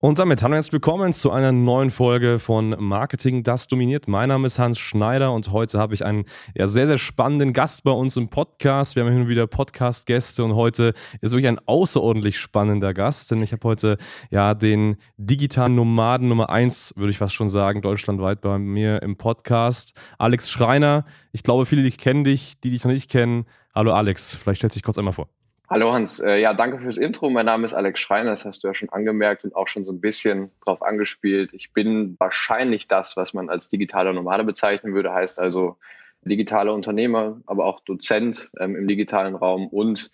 Und damit hallo herzlich willkommen zu einer neuen Folge von Marketing, das dominiert. Mein Name ist Hans Schneider und heute habe ich einen ja, sehr, sehr spannenden Gast bei uns im Podcast. Wir haben und wieder Podcast-Gäste und heute ist wirklich ein außerordentlich spannender Gast, denn ich habe heute ja den digitalen Nomaden Nummer 1, würde ich fast schon sagen, deutschlandweit bei mir im Podcast. Alex Schreiner. Ich glaube, viele die kennen dich, die dich noch nicht kennen. Hallo Alex, vielleicht stellst du dich kurz einmal vor. Hallo Hans, äh, ja, danke fürs Intro. Mein Name ist Alex Schreiner, das hast du ja schon angemerkt und auch schon so ein bisschen drauf angespielt. Ich bin wahrscheinlich das, was man als digitaler Nomade bezeichnen würde, heißt also digitaler Unternehmer, aber auch Dozent ähm, im digitalen Raum und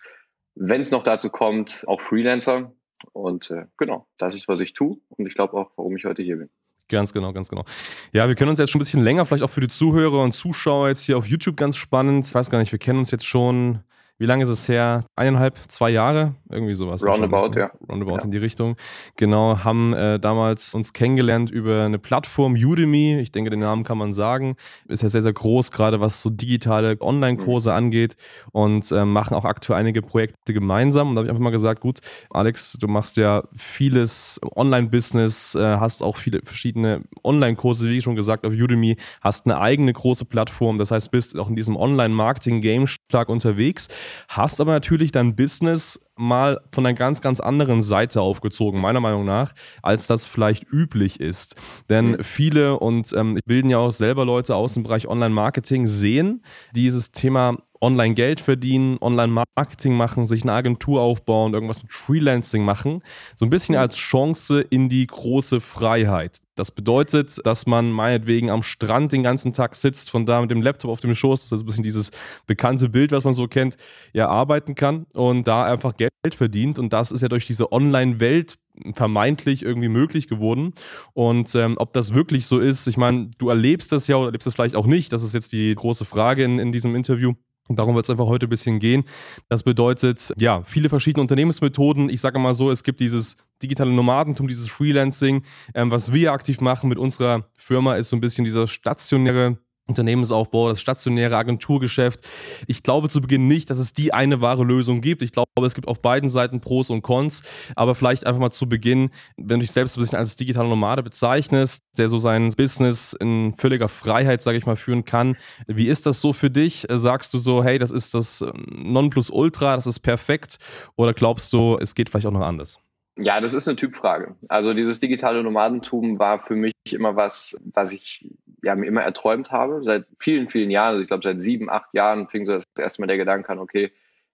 wenn es noch dazu kommt, auch Freelancer. Und äh, genau, das ist, was ich tue und ich glaube auch, warum ich heute hier bin. Ganz genau, ganz genau. Ja, wir kennen uns jetzt schon ein bisschen länger, vielleicht auch für die Zuhörer und Zuschauer jetzt hier auf YouTube ganz spannend. Ich weiß gar nicht, wir kennen uns jetzt schon wie lange ist es her? Eineinhalb, zwei Jahre? Irgendwie sowas. Roundabout, ne? ja. Roundabout ja. in die Richtung. Genau, haben äh, damals uns kennengelernt über eine Plattform Udemy. Ich denke, den Namen kann man sagen. Ist ja sehr, sehr groß, gerade was so digitale Online-Kurse mhm. angeht und äh, machen auch aktuell einige Projekte gemeinsam. Und da habe ich einfach mal gesagt, gut, Alex, du machst ja vieles Online-Business, äh, hast auch viele verschiedene Online-Kurse, wie schon gesagt, auf Udemy, hast eine eigene große Plattform. Das heißt, bist auch in diesem Online-Marketing-Game stark unterwegs hast aber natürlich dein Business mal von einer ganz, ganz anderen Seite aufgezogen, meiner Meinung nach, als das vielleicht üblich ist. Denn mhm. viele, und ähm, bilden ja auch selber Leute aus dem Bereich Online-Marketing, sehen dieses Thema online Geld verdienen, online Marketing machen, sich eine Agentur aufbauen, irgendwas mit Freelancing machen, so ein bisschen als Chance in die große Freiheit. Das bedeutet, dass man meinetwegen am Strand den ganzen Tag sitzt, von da mit dem Laptop auf dem Schoß, das ist ein bisschen dieses bekannte Bild, was man so kennt, ja, arbeiten kann und da einfach Geld verdient. Und das ist ja durch diese Online-Welt vermeintlich irgendwie möglich geworden. Und ähm, ob das wirklich so ist, ich meine, du erlebst das ja oder erlebst es vielleicht auch nicht, das ist jetzt die große Frage in, in diesem Interview. Und darum wird es einfach heute ein bisschen gehen. Das bedeutet, ja, viele verschiedene Unternehmensmethoden. Ich sage mal so, es gibt dieses digitale Nomadentum, dieses Freelancing. Ähm, was wir aktiv machen mit unserer Firma, ist so ein bisschen dieser stationäre Unternehmensaufbau, das stationäre Agenturgeschäft. Ich glaube zu Beginn nicht, dass es die eine wahre Lösung gibt. Ich glaube, es gibt auf beiden Seiten Pros und Cons. Aber vielleicht einfach mal zu Beginn, wenn du dich selbst ein bisschen als digitaler Nomade bezeichnest, der so sein Business in völliger Freiheit, sage ich mal, führen kann. Wie ist das so für dich? Sagst du so, hey, das ist das Nonplusultra, das ist perfekt? Oder glaubst du, es geht vielleicht auch noch anders? Ja, das ist eine Typfrage. Also dieses digitale Nomadentum war für mich immer was, was ich ja, mir immer erträumt habe, seit vielen, vielen Jahren. Also ich glaube, seit sieben, acht Jahren fing so das erste Mal der Gedanke an, okay,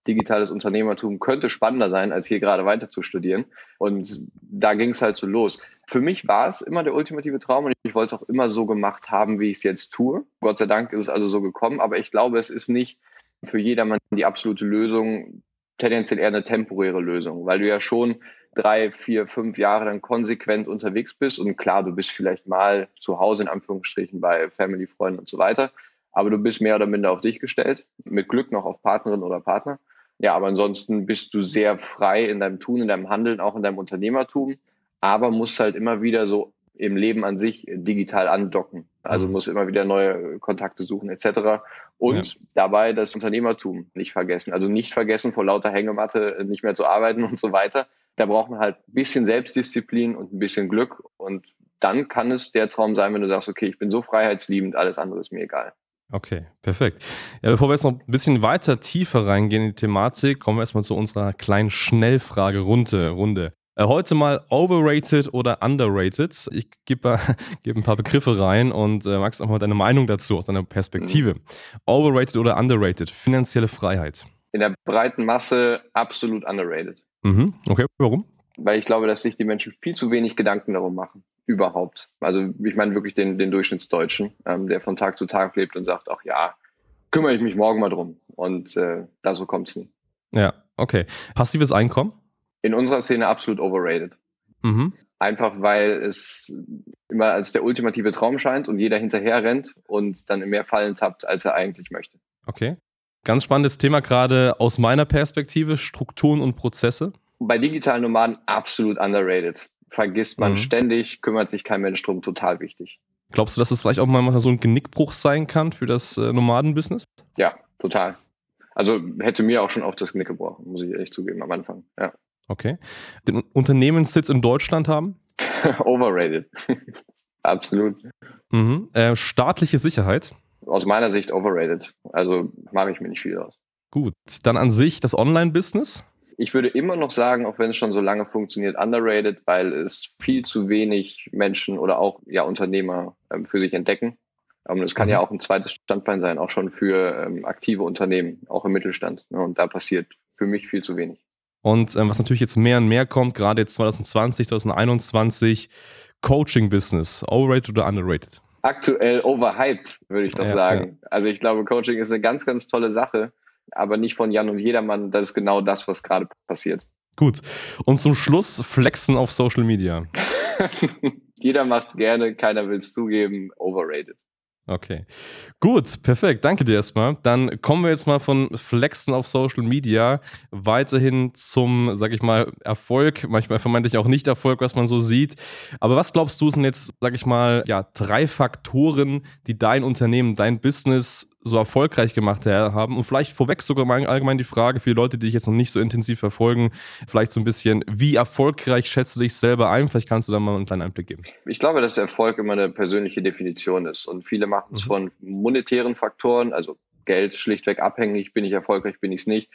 digitales Unternehmertum könnte spannender sein, als hier gerade weiter zu studieren. Und da ging es halt so los. Für mich war es immer der ultimative Traum und ich wollte es auch immer so gemacht haben, wie ich es jetzt tue. Gott sei Dank ist es also so gekommen, aber ich glaube, es ist nicht für jedermann die absolute Lösung, tendenziell eher eine temporäre Lösung, weil du ja schon drei, vier, fünf Jahre dann konsequent unterwegs bist und klar, du bist vielleicht mal zu Hause in Anführungsstrichen bei Family, Freunden und so weiter, aber du bist mehr oder minder auf dich gestellt, mit Glück noch auf Partnerin oder Partner. Ja, aber ansonsten bist du sehr frei in deinem Tun, in deinem Handeln, auch in deinem Unternehmertum, aber musst halt immer wieder so im Leben an sich digital andocken. Also mhm. musst immer wieder neue Kontakte suchen etc. Und ja. dabei das Unternehmertum nicht vergessen. Also nicht vergessen, vor lauter Hängematte nicht mehr zu arbeiten und so weiter, da braucht man halt ein bisschen Selbstdisziplin und ein bisschen Glück. Und dann kann es der Traum sein, wenn du sagst, okay, ich bin so freiheitsliebend, alles andere ist mir egal. Okay, perfekt. Ja, bevor wir jetzt noch ein bisschen weiter tiefer reingehen in die Thematik, kommen wir erstmal zu unserer kleinen Schnellfrage-Runde. Runde. Äh, heute mal overrated oder underrated. Ich gebe geb ein paar Begriffe rein und äh, magst auch mal deine Meinung dazu aus deiner Perspektive. Mhm. Overrated oder underrated? Finanzielle Freiheit. In der breiten Masse absolut underrated. Mhm. Okay, warum? Weil ich glaube, dass sich die Menschen viel zu wenig Gedanken darum machen. Überhaupt. Also ich meine wirklich den, den Durchschnittsdeutschen, ähm, der von Tag zu Tag lebt und sagt, ach ja, kümmere ich mich morgen mal drum. Und äh, da so kommt es nie. Ja, okay. Passives Einkommen? In unserer Szene absolut overrated. Mhm. Einfach weil es immer als der ultimative Traum scheint und jeder hinterher rennt und dann in mehr Fallen tappt, als er eigentlich möchte. Okay. Ganz spannendes Thema gerade aus meiner Perspektive, Strukturen und Prozesse. Bei digitalen Nomaden absolut underrated. Vergisst man mhm. ständig, kümmert sich kein Mensch drum, total wichtig. Glaubst du, dass das vielleicht auch mal so ein Genickbruch sein kann für das äh, Nomadenbusiness? Ja, total. Also hätte mir auch schon oft das Genick gebrochen, muss ich ehrlich zugeben am Anfang. Ja. Okay. Den Unternehmenssitz in Deutschland haben? Overrated. Absolut. Mhm. Äh, staatliche Sicherheit? Aus meiner Sicht overrated. Also mache ich mir nicht viel aus. Gut. Dann an sich das Online-Business? Ich würde immer noch sagen, auch wenn es schon so lange funktioniert, underrated, weil es viel zu wenig Menschen oder auch ja, Unternehmer ähm, für sich entdecken. Ähm, das kann mhm. ja auch ein zweites Standbein sein, auch schon für ähm, aktive Unternehmen, auch im Mittelstand. Ne? Und da passiert für mich viel zu wenig. Und ähm, was natürlich jetzt mehr und mehr kommt, gerade jetzt 2020, 2021, Coaching-Business, overrated oder underrated? Aktuell overhyped, würde ich doch ja, sagen. Ja. Also ich glaube, Coaching ist eine ganz, ganz tolle Sache aber nicht von Jan und jedermann. Das ist genau das, was gerade passiert. Gut. Und zum Schluss Flexen auf Social Media. Jeder macht es gerne, keiner will es zugeben. Overrated. Okay. Gut, perfekt. Danke dir erstmal. Dann kommen wir jetzt mal von Flexen auf Social Media weiterhin zum, sag ich mal, Erfolg, manchmal vermeintlich auch nicht Erfolg, was man so sieht. Aber was glaubst du sind jetzt, sag ich mal, ja, drei Faktoren, die dein Unternehmen, dein Business so erfolgreich gemacht haben und vielleicht vorweg sogar mal allgemein die Frage für die Leute, die dich jetzt noch nicht so intensiv verfolgen, vielleicht so ein bisschen, wie erfolgreich schätzt du dich selber ein? Vielleicht kannst du da mal einen kleinen Einblick geben. Ich glaube, dass Erfolg immer eine persönliche Definition ist und viele machen es mhm. von monetären Faktoren, also Geld schlichtweg abhängig, bin ich erfolgreich, bin ich es nicht.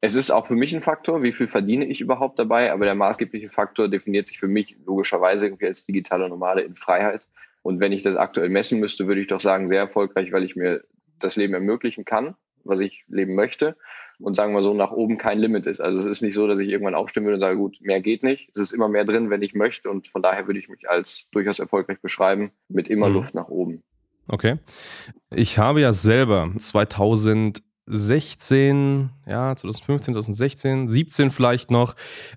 Es ist auch für mich ein Faktor, wie viel verdiene ich überhaupt dabei, aber der maßgebliche Faktor definiert sich für mich logischerweise irgendwie als digitale Nomade in Freiheit. Und wenn ich das aktuell messen müsste, würde ich doch sagen, sehr erfolgreich, weil ich mir das Leben ermöglichen kann, was ich leben möchte. Und sagen wir so, nach oben kein Limit ist. Also es ist nicht so, dass ich irgendwann aufstehen würde und sage, gut, mehr geht nicht. Es ist immer mehr drin, wenn ich möchte. Und von daher würde ich mich als durchaus erfolgreich beschreiben, mit immer mhm. Luft nach oben. Okay. Ich habe ja selber 2000 16, ja, 2015, 2016, 17 vielleicht noch,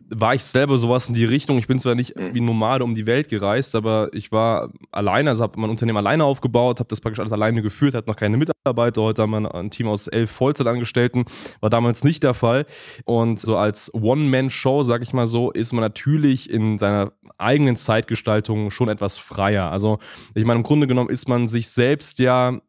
war ich selber sowas in die Richtung. Ich bin zwar nicht mhm. wie Nomade um die Welt gereist, aber ich war alleine, also habe mein Unternehmen alleine aufgebaut, habe das praktisch alles alleine geführt, hatte noch keine Mitarbeiter. Heute haben wir ein Team aus elf Vollzeitangestellten, war damals nicht der Fall. Und so als One-Man-Show, sag ich mal so, ist man natürlich in seiner eigenen Zeitgestaltung schon etwas freier. Also, ich meine, im Grunde genommen ist man sich selbst ja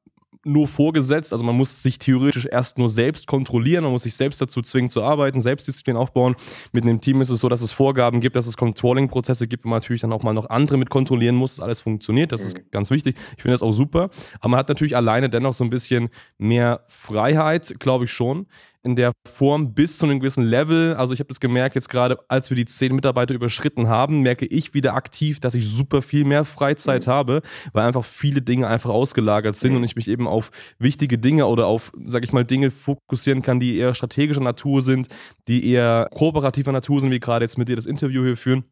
nur vorgesetzt. Also man muss sich theoretisch erst nur selbst kontrollieren, man muss sich selbst dazu zwingen zu arbeiten, Selbstdisziplin aufbauen. Mit einem Team ist es so, dass es Vorgaben gibt, dass es Controlling-Prozesse gibt, wo man natürlich dann auch mal noch andere mit kontrollieren muss, dass alles funktioniert. Das mhm. ist ganz wichtig. Ich finde das auch super. Aber man hat natürlich alleine dennoch so ein bisschen mehr Freiheit, glaube ich schon in der Form bis zu einem gewissen Level. Also ich habe das gemerkt, jetzt gerade als wir die zehn Mitarbeiter überschritten haben, merke ich wieder aktiv, dass ich super viel mehr Freizeit mhm. habe, weil einfach viele Dinge einfach ausgelagert sind mhm. und ich mich eben auf wichtige Dinge oder auf, sag ich mal, Dinge fokussieren kann, die eher strategischer Natur sind, die eher kooperativer Natur sind, wie gerade jetzt mit dir das Interview hier führen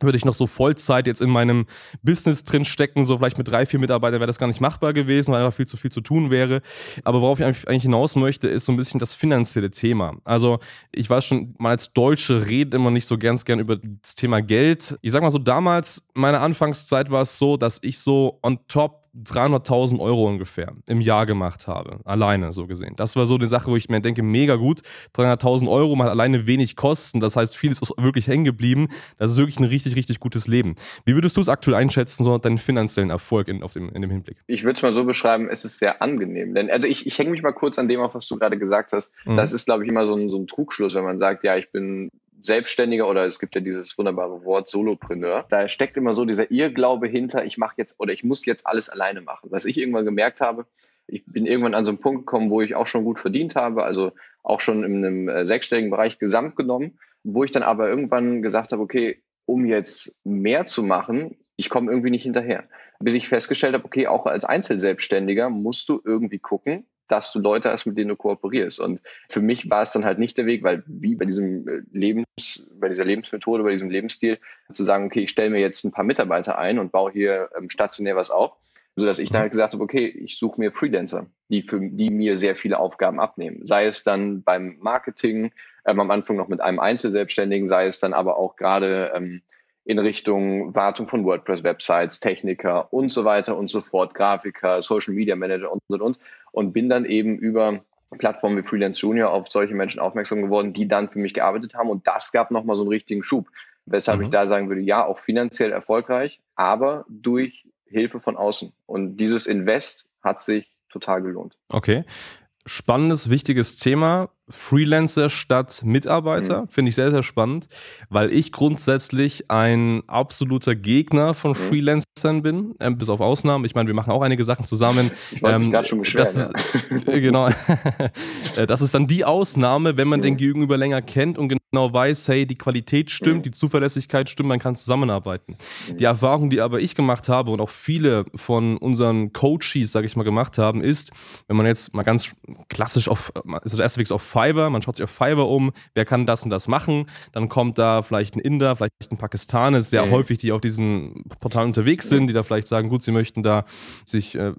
würde ich noch so Vollzeit jetzt in meinem Business drin stecken, so vielleicht mit drei, vier Mitarbeitern wäre das gar nicht machbar gewesen, weil einfach viel zu viel zu tun wäre. Aber worauf ich eigentlich hinaus möchte, ist so ein bisschen das finanzielle Thema. Also ich weiß schon, mal als Deutsche reden immer nicht so ganz gern über das Thema Geld. Ich sag mal so, damals, meine Anfangszeit war es so, dass ich so on top 300.000 Euro ungefähr im Jahr gemacht habe. Alleine so gesehen. Das war so eine Sache, wo ich mir denke, mega gut. 300.000 Euro mal alleine wenig Kosten. Das heißt, vieles ist wirklich hängen geblieben. Das ist wirklich ein richtig, richtig gutes Leben. Wie würdest du es aktuell einschätzen, so deinen finanziellen Erfolg in, auf dem, in dem Hinblick? Ich würde es mal so beschreiben, es ist sehr angenehm. Denn also ich, ich hänge mich mal kurz an dem auf, was du gerade gesagt hast. Mhm. Das ist, glaube ich, immer so ein, so ein Trugschluss, wenn man sagt, ja, ich bin Selbstständiger oder es gibt ja dieses wunderbare Wort Solopreneur. Da steckt immer so dieser Irrglaube hinter, ich mache jetzt oder ich muss jetzt alles alleine machen. Was ich irgendwann gemerkt habe, ich bin irgendwann an so einen Punkt gekommen, wo ich auch schon gut verdient habe, also auch schon in einem äh, sechsstelligen Bereich gesamt genommen, wo ich dann aber irgendwann gesagt habe, okay, um jetzt mehr zu machen, ich komme irgendwie nicht hinterher. Bis ich festgestellt habe, okay, auch als Einzelselbstständiger musst du irgendwie gucken, dass du Leute hast, mit denen du kooperierst. Und für mich war es dann halt nicht der Weg, weil wie bei diesem äh, Lebens, bei dieser Lebensmethode, bei diesem Lebensstil, zu sagen, okay, ich stelle mir jetzt ein paar Mitarbeiter ein und baue hier ähm, stationär was auf, sodass ich dann halt gesagt habe, okay, ich suche mir Freelancer, die für die mir sehr viele Aufgaben abnehmen. Sei es dann beim Marketing, ähm, am Anfang noch mit einem Einzelselbstständigen, sei es dann aber auch gerade ähm, in Richtung Wartung von WordPress-Websites, Techniker und so weiter und so fort, Grafiker, Social Media Manager und und und und bin dann eben über Plattformen wie Freelance Junior auf solche Menschen aufmerksam geworden, die dann für mich gearbeitet haben und das gab nochmal so einen richtigen Schub, weshalb mhm. ich da sagen würde, ja, auch finanziell erfolgreich, aber durch Hilfe von außen und dieses Invest hat sich total gelohnt. Okay spannendes, wichtiges Thema. Freelancer statt Mitarbeiter. Mhm. Finde ich sehr, sehr spannend, weil ich grundsätzlich ein absoluter Gegner von mhm. Freelancern bin, äh, bis auf Ausnahmen. Ich meine, wir machen auch einige Sachen zusammen. Ich wollte ähm, gerade schon beschweren. Das, ja. Äh, genau. Äh, das ist dann die Ausnahme, wenn man mhm. den Gegenüber länger kennt und genau weiß, hey, die Qualität stimmt, mhm. die Zuverlässigkeit stimmt, man kann zusammenarbeiten. Mhm. Die Erfahrung, die aber ich gemacht habe und auch viele von unseren Coaches, sage ich mal, gemacht haben, ist, wenn man jetzt mal ganz klassisch auf, ist das erste Weg auf Fiverr, man schaut sich auf Fiverr um, wer kann das und das machen, dann kommt da vielleicht ein Inder, vielleicht ein Pakistaner, sehr mhm. häufig, die auf diesen Portalen unterwegs sind, die da vielleicht sagen, gut, sie möchten da sich äh,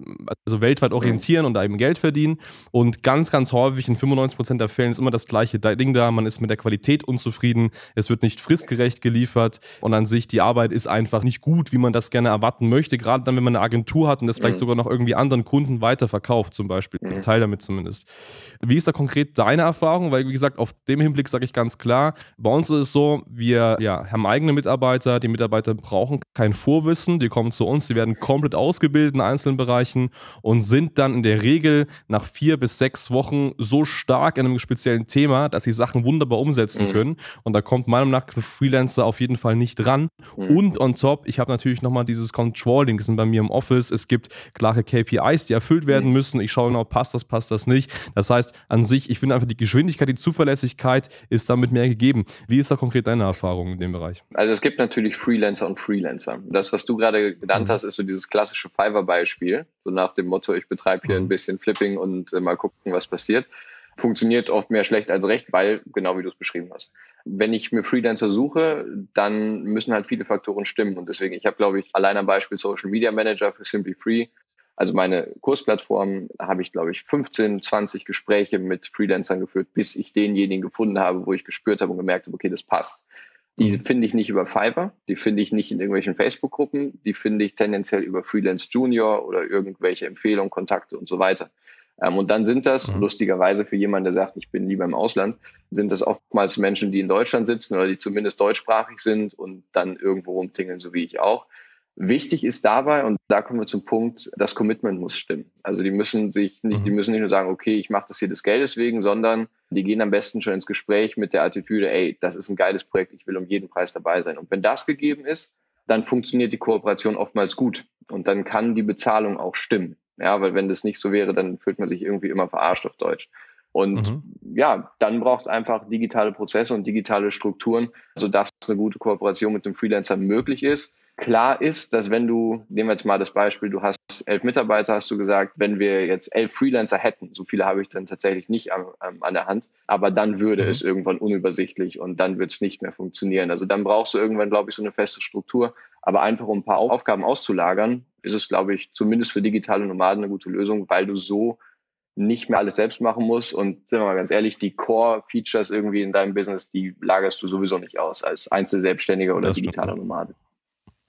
also weltweit orientieren und da eben Geld verdienen. Und ganz, ganz häufig in 95% der Fällen ist immer das gleiche Ding da, man ist mit der Qualität unzufrieden, es wird nicht fristgerecht geliefert. Und an sich die Arbeit ist einfach nicht gut, wie man das gerne erwarten möchte, gerade dann, wenn man eine Agentur hat und das vielleicht mhm. sogar noch irgendwie anderen Kunden weiterverkauft zum Beispiel, mhm. Teil damit zumindest. Wie ist da konkret deine Erfahrung? Weil, wie gesagt, auf dem Hinblick sage ich ganz klar, bei uns ist es so, wir ja, haben eigene Mitarbeiter, die Mitarbeiter brauchen kein Vorwissen, die kommen zu uns, die werden komplett ausgebildet in einzelnen Bereichen und sind dann in der Regel nach vier bis sechs Wochen so stark in einem speziellen Thema, dass sie Sachen wunderbar umsetzen mhm. können. Und da kommt meiner Meinung nach ein Freelancer auf jeden Fall nicht dran. Mhm. Und on top, ich habe natürlich nochmal dieses Controlling, das sind bei mir im Office. Es gibt klare KPIs, die erfüllt werden mhm. müssen. Ich schaue genau, passt das, passt das nicht. Das heißt, an sich, ich finde einfach die Geschwindigkeit, die Zuverlässigkeit ist damit mehr gegeben. Wie ist da konkret deine Erfahrung in dem Bereich? Also es gibt natürlich Freelancer und Freelancer. Das, was du gerade genannt mhm. hast, ist so dieses klassische Fiverr-Beispiel. So nach dem Motto, ich betreibe hier mhm. ein bisschen Flipping und äh, mal gucken, was passiert. Funktioniert oft mehr schlecht als recht, weil, genau wie du es beschrieben hast. Wenn ich mir Freelancer suche, dann müssen halt viele Faktoren stimmen. Und deswegen, ich habe, glaube ich, allein am Beispiel Social Media Manager für Simply Free also meine Kursplattform habe ich, glaube ich, 15, 20 Gespräche mit Freelancern geführt, bis ich denjenigen gefunden habe, wo ich gespürt habe und gemerkt habe, okay, das passt. Die mhm. finde ich nicht über Fiverr, die finde ich nicht in irgendwelchen Facebook-Gruppen, die finde ich tendenziell über Freelance Junior oder irgendwelche Empfehlungen, Kontakte und so weiter. Ähm, und dann sind das, mhm. lustigerweise für jemanden, der sagt, ich bin lieber im Ausland, sind das oftmals Menschen, die in Deutschland sitzen oder die zumindest deutschsprachig sind und dann irgendwo rumtingeln, so wie ich auch. Wichtig ist dabei, und da kommen wir zum Punkt, das Commitment muss stimmen. Also die müssen sich nicht, mhm. die müssen nicht nur sagen, okay, ich mache das hier des Geldes wegen, sondern die gehen am besten schon ins Gespräch mit der Attitüde, ey, das ist ein geiles Projekt, ich will um jeden Preis dabei sein. Und wenn das gegeben ist, dann funktioniert die Kooperation oftmals gut. Und dann kann die Bezahlung auch stimmen. Ja, weil wenn das nicht so wäre, dann fühlt man sich irgendwie immer verarscht auf Deutsch. Und mhm. ja, dann braucht es einfach digitale Prozesse und digitale Strukturen, sodass eine gute Kooperation mit dem Freelancer möglich ist. Klar ist, dass wenn du, nehmen wir jetzt mal das Beispiel, du hast elf Mitarbeiter, hast du gesagt, wenn wir jetzt elf Freelancer hätten, so viele habe ich dann tatsächlich nicht an, an der Hand, aber dann würde mhm. es irgendwann unübersichtlich und dann wird es nicht mehr funktionieren. Also dann brauchst du irgendwann, glaube ich, so eine feste Struktur. Aber einfach um ein paar Aufgaben auszulagern, ist es, glaube ich, zumindest für digitale Nomaden eine gute Lösung, weil du so nicht mehr alles selbst machen musst. Und sind wir mal ganz ehrlich, die Core-Features irgendwie in deinem Business, die lagerst du sowieso nicht aus als Einzelselbstständiger oder digitaler Nomade.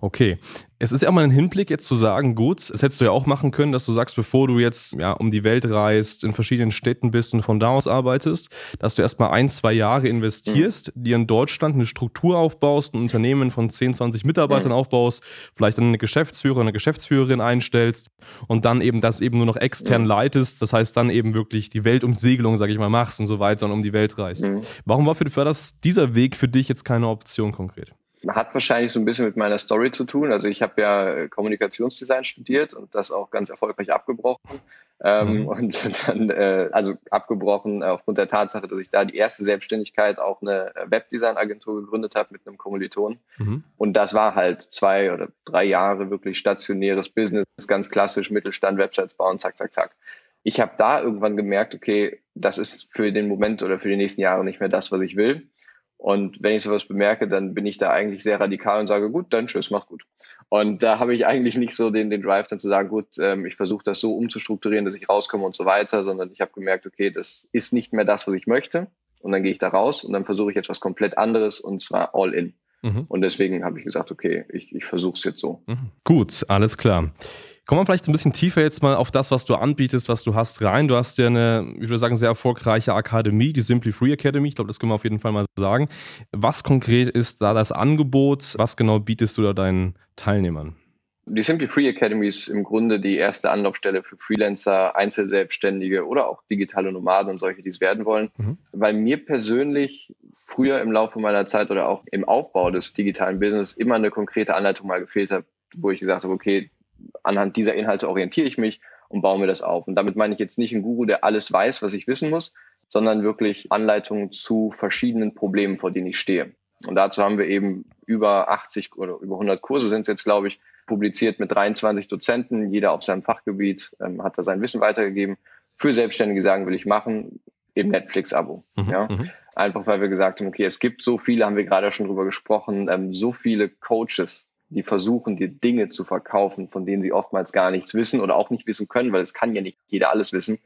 Okay. Es ist ja mal ein Hinblick, jetzt zu sagen, gut, das hättest du ja auch machen können, dass du sagst, bevor du jetzt ja, um die Welt reist, in verschiedenen Städten bist und von da aus arbeitest, dass du erstmal ein, zwei Jahre investierst, mhm. dir in Deutschland eine Struktur aufbaust, ein Unternehmen von 10, 20 Mitarbeitern mhm. aufbaust, vielleicht dann eine Geschäftsführer, eine Geschäftsführerin einstellst und dann eben das eben nur noch extern mhm. leitest, das heißt dann eben wirklich die Weltumsegelung, sag ich mal, machst und so weiter und um die Welt reist. Mhm. Warum war für, für das, dieser Weg für dich jetzt keine Option konkret? Hat wahrscheinlich so ein bisschen mit meiner Story zu tun. Also ich habe ja Kommunikationsdesign studiert und das auch ganz erfolgreich abgebrochen. Ähm, mhm. Und dann, äh, also abgebrochen aufgrund der Tatsache, dass ich da die erste Selbstständigkeit auch eine Webdesign-Agentur gegründet habe mit einem Kommiliton. Mhm. Und das war halt zwei oder drei Jahre wirklich stationäres Business, ganz klassisch Mittelstand, Websites bauen, zack, zack, zack. Ich habe da irgendwann gemerkt, okay, das ist für den Moment oder für die nächsten Jahre nicht mehr das, was ich will. Und wenn ich sowas bemerke, dann bin ich da eigentlich sehr radikal und sage, gut, dann tschüss, mach gut. Und da habe ich eigentlich nicht so den, den Drive dann zu sagen, gut, ähm, ich versuche das so umzustrukturieren, dass ich rauskomme und so weiter, sondern ich habe gemerkt, okay, das ist nicht mehr das, was ich möchte. Und dann gehe ich da raus und dann versuche ich etwas komplett anderes und zwar all in. Mhm. Und deswegen habe ich gesagt, okay, ich, ich versuche es jetzt so. Mhm. Gut, alles klar. Kommen wir vielleicht ein bisschen tiefer jetzt mal auf das, was du anbietest, was du hast, rein. Du hast ja eine, ich würde sagen, sehr erfolgreiche Akademie, die Simply Free Academy. Ich glaube, das können wir auf jeden Fall mal sagen. Was konkret ist da das Angebot? Was genau bietest du da deinen Teilnehmern? Die Simply Free Academy ist im Grunde die erste Anlaufstelle für Freelancer, Einzelselbstständige oder auch digitale Nomaden und solche, die es werden wollen. Mhm. Weil mir persönlich früher im Laufe meiner Zeit oder auch im Aufbau des digitalen Business immer eine konkrete Anleitung mal gefehlt hat, wo ich gesagt habe, okay, anhand dieser Inhalte orientiere ich mich und baue mir das auf. Und damit meine ich jetzt nicht einen Guru, der alles weiß, was ich wissen muss, sondern wirklich Anleitungen zu verschiedenen Problemen, vor denen ich stehe. Und dazu haben wir eben über 80 oder über 100 Kurse sind es jetzt, glaube ich, publiziert mit 23 Dozenten, jeder auf seinem Fachgebiet ähm, hat da sein Wissen weitergegeben. Für Selbstständige sagen, will ich machen, im Netflix-Abo. Mhm, ja? Mhm. Einfach weil wir gesagt haben, okay, es gibt so viele, haben wir gerade schon drüber gesprochen, ähm, so viele Coaches, die versuchen, dir Dinge zu verkaufen, von denen sie oftmals gar nichts wissen oder auch nicht wissen können, weil es kann ja nicht jeder alles wissen.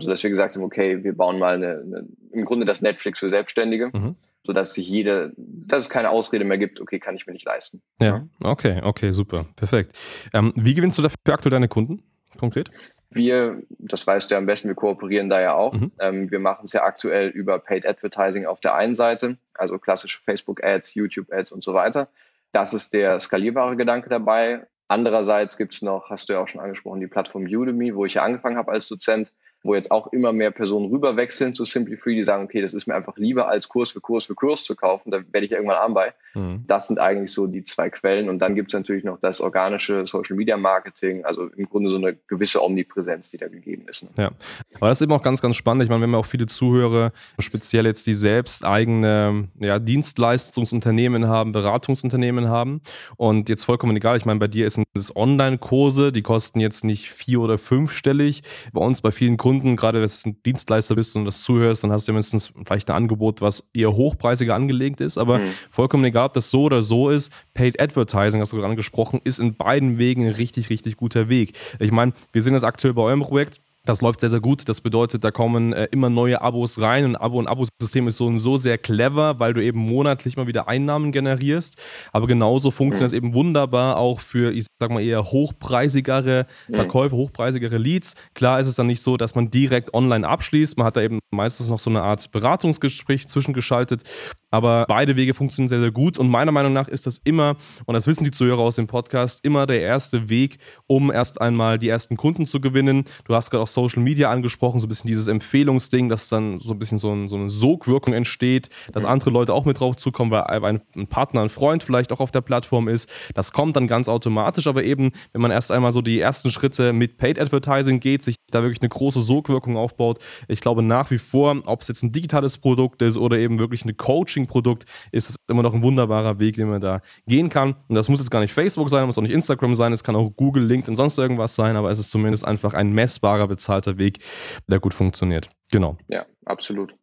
Sodass wir gesagt haben, okay, wir bauen mal eine, eine im Grunde das Netflix für Selbstständige. Mhm sodass sich jede, dass es keine Ausrede mehr gibt, okay, kann ich mir nicht leisten. Ja, okay, okay, super, perfekt. Ähm, wie gewinnst du dafür aktuell deine Kunden konkret? Wir, das weißt du ja am besten, wir kooperieren da ja auch. Mhm. Ähm, wir machen es ja aktuell über Paid Advertising auf der einen Seite, also klassische Facebook-Ads, YouTube-Ads und so weiter. Das ist der skalierbare Gedanke dabei. Andererseits gibt es noch, hast du ja auch schon angesprochen, die Plattform Udemy, wo ich ja angefangen habe als Dozent wo jetzt auch immer mehr Personen rüberwechseln zu Simply Free, die sagen, okay, das ist mir einfach lieber als Kurs für Kurs für Kurs zu kaufen, da werde ich irgendwann arm bei. Mhm. Das sind eigentlich so die zwei Quellen. Und dann gibt es natürlich noch das organische Social Media Marketing, also im Grunde so eine gewisse Omnipräsenz, die da gegeben ist. Ne? Ja, aber das ist eben auch ganz, ganz spannend. Ich meine, wir haben ja auch viele Zuhörer, speziell jetzt die selbst eigene ja, Dienstleistungsunternehmen haben, Beratungsunternehmen haben. Und jetzt vollkommen egal, ich meine, bei dir sind es Online-Kurse, die kosten jetzt nicht vier- oder fünfstellig. Bei uns, bei vielen Kunden, Kunden, gerade wenn du ein Dienstleister bist und das zuhörst, dann hast du mindestens vielleicht ein Angebot, was eher hochpreisiger angelegt ist. Aber mhm. vollkommen egal, ob das so oder so ist, Paid Advertising, hast du gerade angesprochen, ist in beiden Wegen ein richtig, richtig guter Weg. Ich meine, wir sind jetzt aktuell bei eurem Projekt das läuft sehr, sehr gut. Das bedeutet, da kommen äh, immer neue Abos rein. Ein Abo- und Abosystem ist so und so sehr clever, weil du eben monatlich mal wieder Einnahmen generierst. Aber genauso funktioniert es eben wunderbar auch für, ich sag mal, eher hochpreisigere Verkäufe, hochpreisigere Leads. Klar ist es dann nicht so, dass man direkt online abschließt. Man hat da eben meistens noch so eine Art Beratungsgespräch zwischengeschaltet. Aber beide Wege funktionieren sehr, sehr gut. Und meiner Meinung nach ist das immer, und das wissen die Zuhörer aus dem Podcast, immer der erste Weg, um erst einmal die ersten Kunden zu gewinnen. Du hast gerade auch Social Media angesprochen, so ein bisschen dieses Empfehlungsding, dass dann so ein bisschen so, ein, so eine Sogwirkung entsteht, dass andere Leute auch mit drauf zukommen, weil ein, ein Partner, ein Freund vielleicht auch auf der Plattform ist. Das kommt dann ganz automatisch, aber eben, wenn man erst einmal so die ersten Schritte mit Paid Advertising geht, sich da wirklich eine große Sogwirkung aufbaut, ich glaube nach wie vor, ob es jetzt ein digitales Produkt ist oder eben wirklich eine Coaching Coaching-Produkt ist es immer noch ein wunderbarer Weg, den man da gehen kann. Und das muss jetzt gar nicht Facebook sein, muss auch nicht Instagram sein, es kann auch Google, LinkedIn, sonst irgendwas sein, aber es ist zumindest einfach ein messbarer, bezahlter Weg, der gut funktioniert. Genau. Ja, absolut.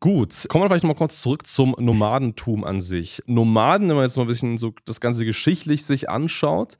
Gut, kommen wir vielleicht mal kurz zurück zum Nomadentum an sich. Nomaden, wenn man jetzt mal ein bisschen so das Ganze geschichtlich sich anschaut,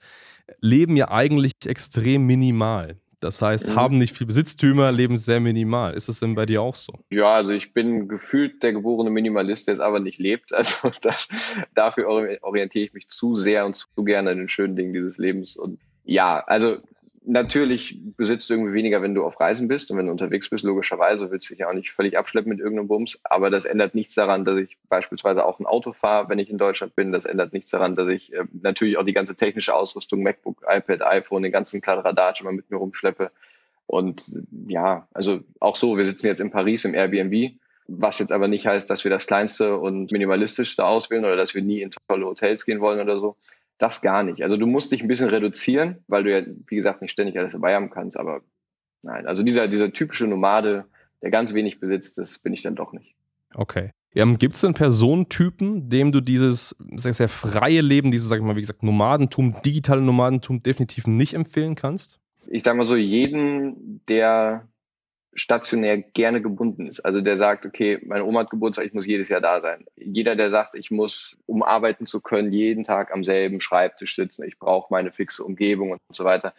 leben ja eigentlich extrem minimal. Das heißt, mhm. haben nicht viel Besitztümer, leben sehr minimal. Ist es denn bei dir auch so? Ja, also ich bin gefühlt der geborene Minimalist, der es aber nicht lebt. Also das, dafür orientiere ich mich zu sehr und zu gerne an den schönen Dingen dieses Lebens. Und ja, also natürlich besitzt du irgendwie weniger, wenn du auf Reisen bist und wenn du unterwegs bist, logischerweise willst du dich ja auch nicht völlig abschleppen mit irgendeinem Bums, aber das ändert nichts daran, dass ich beispielsweise auch ein Auto fahre, wenn ich in Deutschland bin. Das ändert nichts daran, dass ich äh, natürlich auch die ganze technische Ausrüstung, MacBook, iPad, iPhone, den ganzen Kladderadatsch immer mit mir rumschleppe. Und ja, also auch so, wir sitzen jetzt in Paris im Airbnb, was jetzt aber nicht heißt, dass wir das kleinste und minimalistischste auswählen oder dass wir nie in tolle Hotels gehen wollen oder so. Das gar nicht. Also du musst dich ein bisschen reduzieren, weil du ja, wie gesagt, nicht ständig alles dabei haben kannst. Aber nein, also dieser, dieser typische Nomade, der ganz wenig besitzt, das bin ich dann doch nicht. Okay. Ähm, Gibt es denn Personentypen, dem du dieses sehr, sehr freie Leben, dieses, sag ich mal, wie gesagt, Nomadentum, digitale Nomadentum definitiv nicht empfehlen kannst? Ich sage mal so, jeden, der stationär gerne gebunden ist. Also der sagt, okay, meine Oma hat Geburtstag, ich muss jedes Jahr da sein. Jeder, der sagt, ich muss, um arbeiten zu können, jeden Tag am selben Schreibtisch sitzen, ich brauche meine fixe Umgebung und so weiter.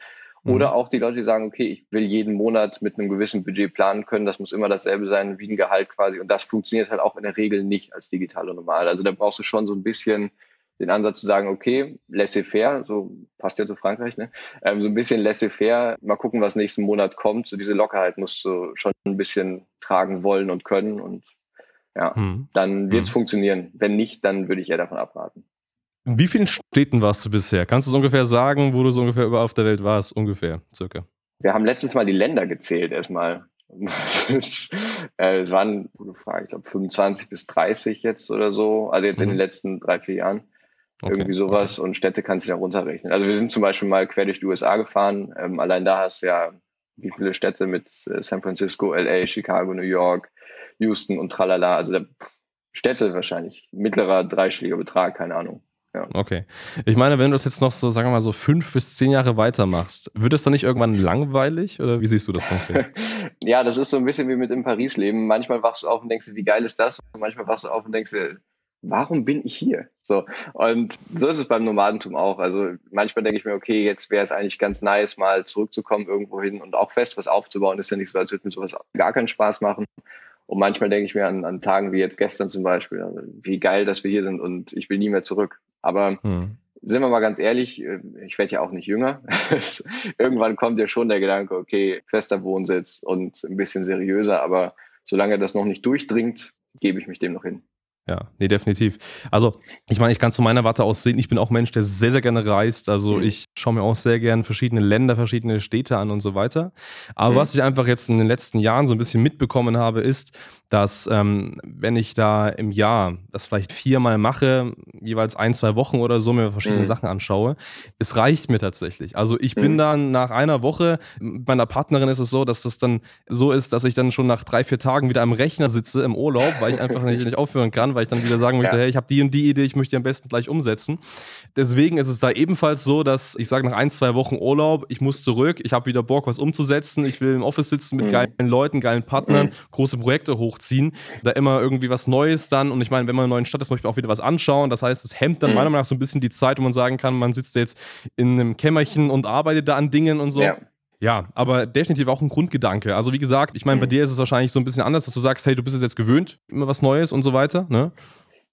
Mhm. Oder auch die Leute, die sagen, okay, ich will jeden Monat mit einem gewissen Budget planen können, das muss immer dasselbe sein wie ein Gehalt quasi. Und das funktioniert halt auch in der Regel nicht als digitale Normal. Also da brauchst du schon so ein bisschen den Ansatz zu sagen, okay, laissez-faire, so passt ja zu Frankreich, ne? Ähm, so ein bisschen laissez-faire, mal gucken, was nächsten Monat kommt. So diese Lockerheit musst du schon ein bisschen tragen wollen und können und ja, hm. dann wird es hm. funktionieren. Wenn nicht, dann würde ich eher davon abraten. In wie vielen Städten warst du bisher? Kannst du es ungefähr sagen, wo du so ungefähr überall auf der Welt warst? Ungefähr, circa. Wir haben letztens mal die Länder gezählt erstmal. Es äh, waren, gute Frage, ich glaube 25 bis 30 jetzt oder so. Also jetzt mhm. in den mhm. letzten drei, vier Jahren. Okay. Irgendwie sowas. Okay. Und Städte kannst du ja runterrechnen. Also wir sind zum Beispiel mal quer durch die USA gefahren. Ähm, allein da hast du ja wie viele Städte mit äh, San Francisco, LA, Chicago, New York, Houston und tralala. Also der Städte wahrscheinlich. Mittlerer dreistelliger Betrag, keine Ahnung. Ja. Okay. Ich meine, wenn du das jetzt noch so, sagen wir mal, so fünf bis zehn Jahre weitermachst, wird es dann nicht irgendwann langweilig oder wie siehst du das konkret? ja, das ist so ein bisschen wie mit im Paris-Leben. Manchmal wachst du auf und denkst dir, wie geil ist das? Und manchmal wachst du auf und denkst dir, warum bin ich hier? So. Und so ist es beim Nomadentum auch. Also manchmal denke ich mir, okay, jetzt wäre es eigentlich ganz nice, mal zurückzukommen irgendwo hin und auch fest was aufzubauen. ist ja nicht so, als würde mir sowas gar keinen Spaß machen. Und manchmal denke ich mir an, an Tagen wie jetzt gestern zum Beispiel, also wie geil, dass wir hier sind und ich will nie mehr zurück. Aber mhm. sind wir mal ganz ehrlich, äh, ich werde ja auch nicht jünger. Irgendwann kommt ja schon der Gedanke, okay, fester Wohnsitz und ein bisschen seriöser, aber solange das noch nicht durchdringt, gebe ich mich dem noch hin. Ja, nee, definitiv. Also, ich meine, ich kann zu meiner Warte aus sehen, ich bin auch Mensch, der sehr, sehr gerne reist. Also, mhm. ich schaue mir auch sehr gerne verschiedene Länder, verschiedene Städte an und so weiter. Aber mhm. was ich einfach jetzt in den letzten Jahren so ein bisschen mitbekommen habe, ist, dass ähm, wenn ich da im Jahr das vielleicht viermal mache, jeweils ein, zwei Wochen oder so, mir verschiedene mhm. Sachen anschaue, es reicht mir tatsächlich. Also ich bin mhm. dann nach einer Woche, mit meiner Partnerin ist es so, dass das dann so ist, dass ich dann schon nach drei, vier Tagen wieder am Rechner sitze im Urlaub, weil ich einfach nicht, nicht aufhören kann, weil ich dann wieder sagen möchte, ja. hey, ich habe die und die Idee, ich möchte die am besten gleich umsetzen. Deswegen ist es da ebenfalls so, dass ich sage, nach ein, zwei Wochen Urlaub, ich muss zurück, ich habe wieder Bock, was umzusetzen, ich will im Office sitzen mit mhm. geilen Leuten, geilen Partnern, mhm. große Projekte hochziehen ziehen. Da immer irgendwie was Neues dann. Und ich meine, wenn man in einer neuen Stadt ist, möchte man auch wieder was anschauen. Das heißt, es hemmt dann mhm. meiner Meinung nach so ein bisschen die Zeit, wo man sagen kann, man sitzt jetzt in einem Kämmerchen und arbeitet da an Dingen und so. Ja. Ja, aber definitiv auch ein Grundgedanke. Also wie gesagt, ich meine, bei mhm. dir ist es wahrscheinlich so ein bisschen anders, dass du sagst, hey, du bist es jetzt gewöhnt, immer was Neues und so weiter. Ne?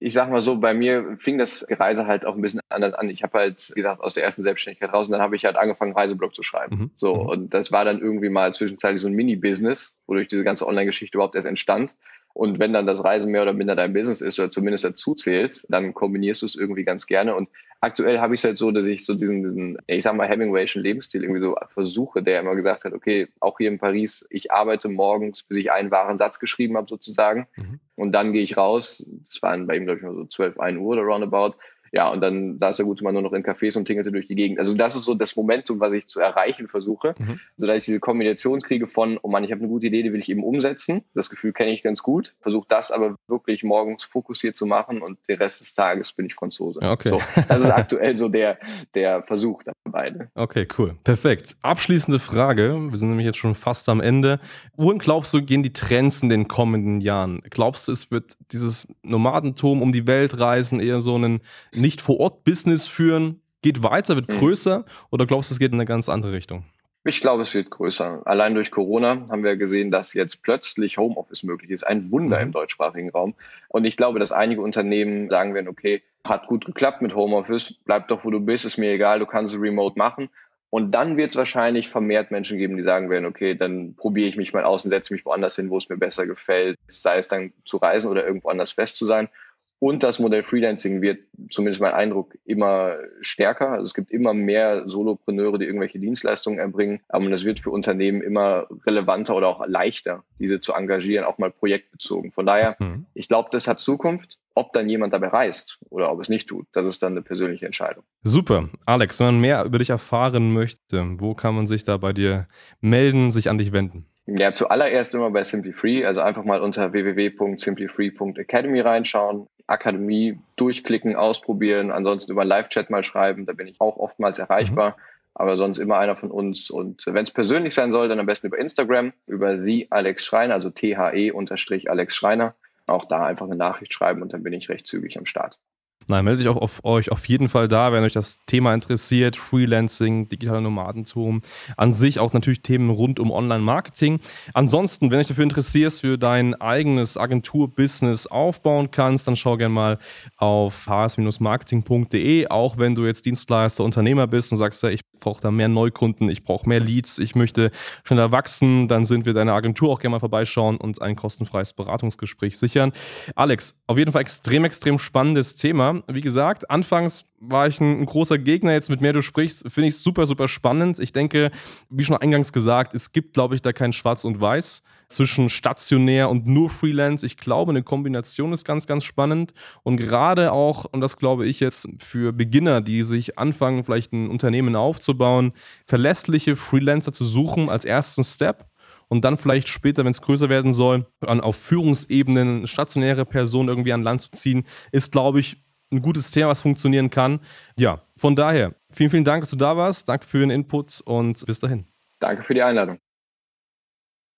ich sag mal so, bei mir fing das Reise halt auch ein bisschen anders an. Ich habe halt, wie gesagt, aus der ersten Selbstständigkeit raus und dann habe ich halt angefangen, Reiseblog zu schreiben. Mhm. So, mhm. und das war dann irgendwie mal zwischenzeitlich so ein Mini-Business, wodurch diese ganze Online-Geschichte überhaupt erst entstand. Und wenn dann das Reisen mehr oder minder dein Business ist oder zumindest dazu zählt, dann kombinierst du es irgendwie ganz gerne. Und aktuell habe ich es halt so, dass ich so diesen, diesen ich sag mal, Hemingwayschen Lebensstil irgendwie so versuche, der immer gesagt hat, okay, auch hier in Paris, ich arbeite morgens, bis ich einen wahren Satz geschrieben habe sozusagen. Mhm. Und dann gehe ich raus. Das waren bei ihm, glaube ich, mal so 12, 1 Uhr oder roundabout. Ja, und dann saß der gute Mann nur noch in Cafés und tingelte durch die Gegend. Also das ist so das Momentum, was ich zu erreichen versuche, mhm. sodass ich diese Kombination kriege von, oh Mann, ich habe eine gute Idee, die will ich eben umsetzen. Das Gefühl kenne ich ganz gut. Versuche das aber wirklich morgens fokussiert zu machen und den Rest des Tages bin ich Franzose. Okay. So, das ist aktuell so der, der Versuch dabei. Ne? Okay, cool. Perfekt. Abschließende Frage. Wir sind nämlich jetzt schon fast am Ende. Wohin glaubst du, gehen die Trends in den kommenden Jahren? Glaubst du, es wird dieses Nomadentum um die Welt reisen eher so ein nicht vor Ort Business führen, geht weiter, wird mhm. größer oder glaubst du, es geht in eine ganz andere Richtung? Ich glaube, es wird größer. Allein durch Corona haben wir gesehen, dass jetzt plötzlich Homeoffice möglich ist. Ein Wunder mhm. im deutschsprachigen Raum. Und ich glaube, dass einige Unternehmen sagen werden, okay, hat gut geklappt mit Homeoffice, bleib doch, wo du bist, ist mir egal, du kannst es remote machen. Und dann wird es wahrscheinlich vermehrt Menschen geben, die sagen werden, okay, dann probiere ich mich mal aus und setze mich woanders hin, wo es mir besser gefällt, sei es dann zu reisen oder irgendwo anders fest zu sein. Und das Modell Freelancing wird, zumindest mein Eindruck, immer stärker. Also es gibt immer mehr Solopreneure, die irgendwelche Dienstleistungen erbringen. Und es wird für Unternehmen immer relevanter oder auch leichter, diese zu engagieren, auch mal projektbezogen. Von daher, mhm. ich glaube, das hat Zukunft. Ob dann jemand dabei reist oder ob es nicht tut, das ist dann eine persönliche Entscheidung. Super. Alex, wenn man mehr über dich erfahren möchte, wo kann man sich da bei dir melden, sich an dich wenden? Ja, zuallererst immer bei Simply Free, also einfach mal unter www.simplyfree.academy reinschauen. Akademie durchklicken, ausprobieren, ansonsten über Live-Chat mal schreiben, da bin ich auch oftmals erreichbar. Mhm. Aber sonst immer einer von uns. Und wenn es persönlich sein soll, dann am besten über Instagram, über the Alex Schreiner, also THE unterstrich Alex Schreiner. Auch da einfach eine Nachricht schreiben und dann bin ich recht zügig am Start. Nein, meldet euch auch auf euch auf jeden Fall da, wenn euch das Thema interessiert. Freelancing, digitaler Nomadentum, an sich auch natürlich Themen rund um Online-Marketing. Ansonsten, wenn du dich dafür interessierst, für dein eigenes Agentur-Business aufbauen kannst, dann schau gerne mal auf hs-marketing.de. Auch wenn du jetzt Dienstleister, Unternehmer bist und sagst, ja, ich brauche da mehr Neukunden, ich brauche mehr Leads, ich möchte schneller wachsen, dann sind wir deine Agentur auch gerne mal vorbeischauen und ein kostenfreies Beratungsgespräch sichern. Alex, auf jeden Fall extrem, extrem spannendes Thema. Wie gesagt, anfangs war ich ein, großer Gegner. Jetzt mit mehr du sprichst, finde ich super, super spannend. Ich denke, wie schon eingangs gesagt, es gibt, glaube ich, da kein Schwarz und Weiß zwischen stationär und nur Freelance. Ich glaube, eine Kombination ist ganz, ganz spannend. Und gerade auch, und das glaube ich jetzt für Beginner, die sich anfangen, vielleicht ein Unternehmen aufzubauen, verlässliche Freelancer zu suchen als ersten Step und dann vielleicht später, wenn es größer werden soll, an, auf Führungsebenen stationäre Personen irgendwie an Land zu ziehen, ist, glaube ich, ein gutes Thema, was funktionieren kann. Ja, von daher, vielen, vielen Dank, dass du da warst. Danke für den Input und bis dahin. Danke für die Einladung.